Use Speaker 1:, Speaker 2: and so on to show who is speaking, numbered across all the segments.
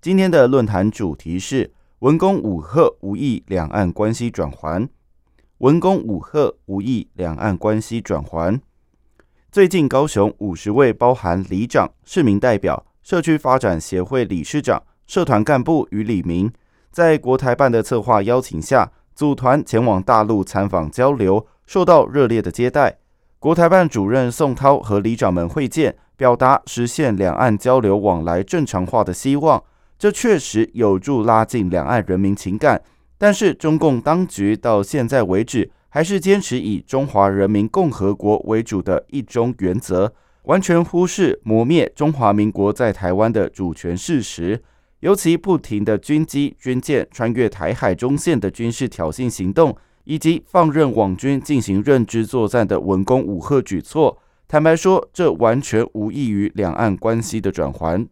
Speaker 1: 今天的论坛主题是“文攻武赫，无意两岸关系转圜”。文攻武赫，无意两岸关系转圜。最近，高雄五十位包含里长、市民代表、社区发展协会理事长、社团干部与里民，在国台办的策划邀请下，组团前往大陆参访交流，受到热烈的接待。国台办主任宋涛和里长们会见，表达实现两岸交流往来正常化的希望。这确实有助拉近两岸人民情感。但是，中共当局到现在为止，还是坚持以中华人民共和国为主的一中原则，完全忽视磨灭中华民国在台湾的主权事实。尤其不停的军机、军舰穿越台海中线的军事挑衅行动。以及放任网军进行认知作战的文攻武赫举措，坦白说，这完全无异于两岸关系的转圜。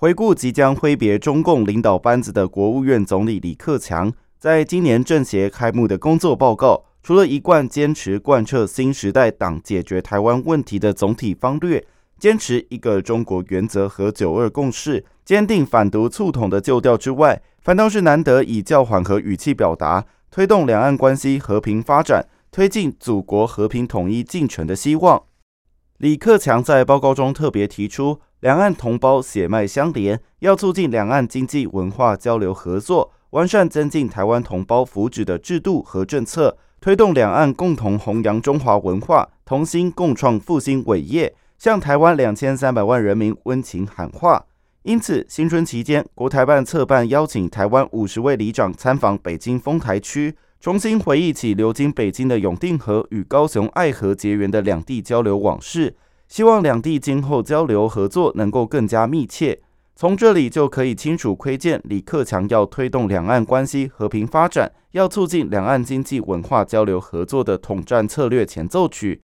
Speaker 1: 回顾即将挥别中共领导班子的国务院总理李克强，在今年政协开幕的工作报告，除了一贯坚持贯彻新时代党解决台湾问题的总体方略，坚持一个中国原则和九二共识，坚定反独促统的旧调之外，反倒是难得以较缓和语气表达。推动两岸关系和平发展，推进祖国和平统一进程的希望。李克强在报告中特别提出，两岸同胞血脉相连，要促进两岸经济文化交流合作，完善增进台湾同胞福祉的制度和政策，推动两岸共同弘扬中华文化，同心共创复兴伟业，向台湾两千三百万人民温情喊话。因此，新春期间，国台办策办邀请台湾五十位里长参访北京丰台区，重新回忆起流经北京的永定河与高雄爱河结缘的两地交流往事，希望两地今后交流合作能够更加密切。从这里就可以清楚窥见李克强要推动两岸关系和平发展，要促进两岸经济文化交流合作的统战策略前奏曲。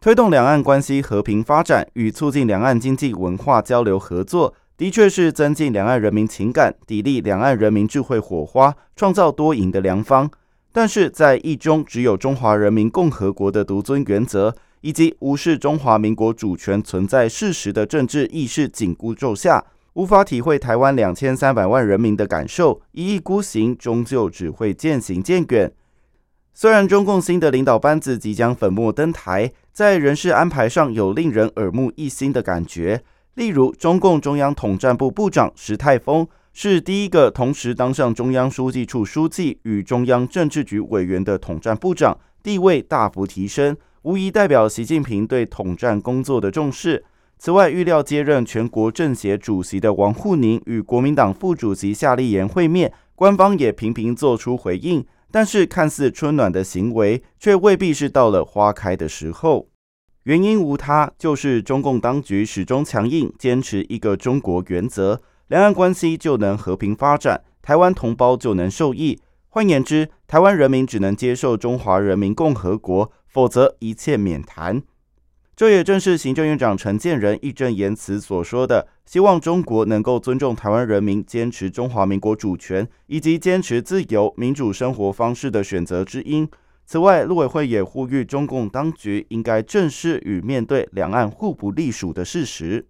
Speaker 1: 推动两岸关系和平发展与促进两岸经济文化交流合作。的确是增进两岸人民情感、砥砺两岸人民智慧火花、创造多赢的良方。但是在一中只有中华人民共和国的独尊原则，以及无视中华民国主权存在事实的政治意识紧箍咒下，无法体会台湾两千三百万人民的感受，一意孤行，终究只会渐行渐远。虽然中共新的领导班子即将粉墨登台，在人事安排上有令人耳目一新的感觉。例如，中共中央统战部部长石泰峰是第一个同时当上中央书记处书记与中央政治局委员的统战部长，地位大幅提升，无疑代表习近平对统战工作的重视。此外，预料接任全国政协主席的王沪宁与国民党副主席夏立言会面，官方也频频做出回应，但是看似春暖的行为，却未必是到了花开的时候。原因无他，就是中共当局始终强硬坚持一个中国原则，两岸关系就能和平发展，台湾同胞就能受益。换言之，台湾人民只能接受中华人民共和国，否则一切免谈。这也正是行政院长陈建仁义正言辞所说的，希望中国能够尊重台湾人民坚持中华民国主权以及坚持自由民主生活方式的选择之因。此外，陆委会也呼吁中共当局应该正视与面对两岸互不隶属的事实。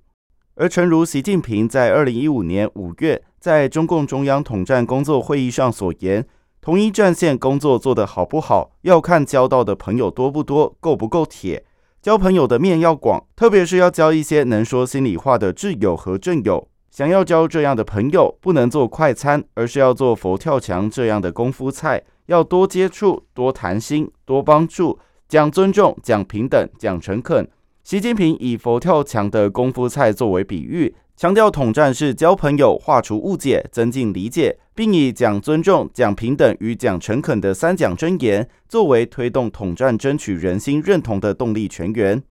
Speaker 1: 而诚如习近平在二零一五年五月在中共中央统战工作会议上所言，同一战线工作做得好不好，要看交到的朋友多不多，够不够铁。交朋友的面要广，特别是要交一些能说心里话的挚友和正友。想要交这样的朋友，不能做快餐，而是要做佛跳墙这样的功夫菜。要多接触，多谈心，多帮助，讲尊重，讲平等，讲诚恳。习近平以佛跳墙的功夫菜作为比喻，强调统战是交朋友、化除误解、增进理解，并以讲尊重、讲平等与讲诚恳的三讲真言作为推动统战、争取人心认同的动力泉源。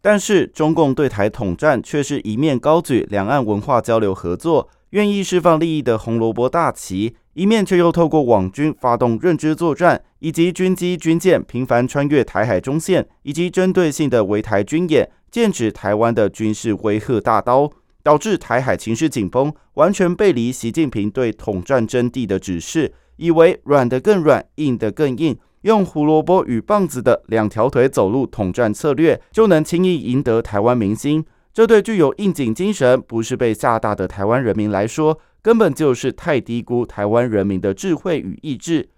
Speaker 1: 但是，中共对台统战却是一面高举两岸文化交流合作。愿意释放利益的红萝卜大旗，一面却又透过网军发动认知作战，以及军机军舰频繁穿越台海中线，以及针对性的围台军演，剑指台湾的军事威吓大刀，导致台海情势紧绷，完全背离习近平对统战真谛的指示，以为软的更软，硬的更硬，用胡萝卜与棒子的两条腿走路统战策略，就能轻易赢得台湾民心。这对具有应景精神、不是被吓大的台湾人民来说，根本就是太低估台湾人民的智慧与意志。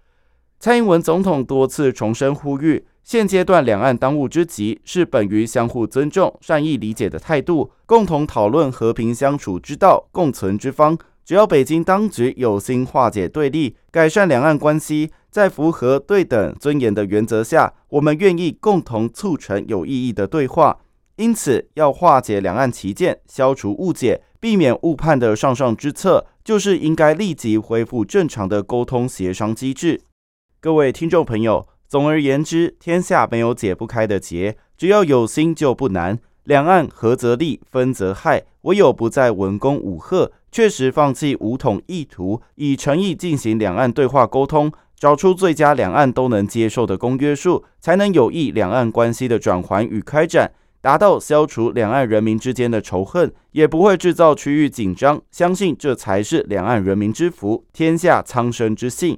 Speaker 1: 蔡英文总统多次重申呼吁，现阶段两岸当务之急是本于相互尊重、善意理解的态度，共同讨论和平相处之道、共存之方。只要北京当局有心化解对立、改善两岸关系，在符合对等尊严的原则下，我们愿意共同促成有意义的对话。因此，要化解两岸旗舰、消除误解、避免误判的上上之策，就是应该立即恢复正常的沟通协商机制。各位听众朋友，总而言之，天下没有解不开的结，只要有心就不难。两岸合则利，分则害，唯有不再文攻武吓，确实放弃武统意图，以诚意进行两岸对话沟通，找出最佳两岸都能接受的公约数，才能有益两岸关系的转圜与开展。达到消除两岸人民之间的仇恨，也不会制造区域紧张。相信这才是两岸人民之福，天下苍生之幸。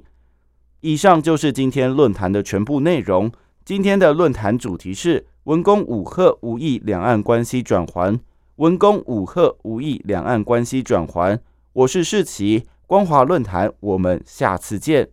Speaker 1: 以上就是今天论坛的全部内容。今天的论坛主题是“文工武赫无意两岸关系转圜”。文工武赫无意两岸关系转圜。我是世奇，光华论坛，我们下次见。